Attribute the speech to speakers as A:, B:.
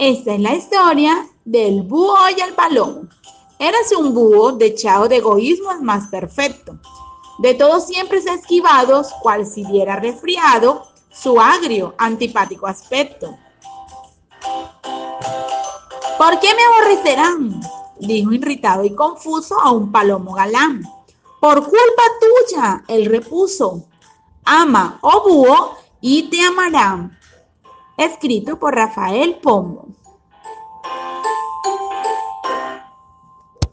A: Esta es la historia del búho y el palomo. Érase un búho dechado de egoísmo el más perfecto. De todos siempre se esquivados, cual si viera resfriado su agrio, antipático aspecto. ¿Por qué me aborrecerán? dijo irritado y confuso a un palomo galán. Por culpa tuya, él repuso. Ama, oh búho, y te amarán. Escrito por Rafael Pombo.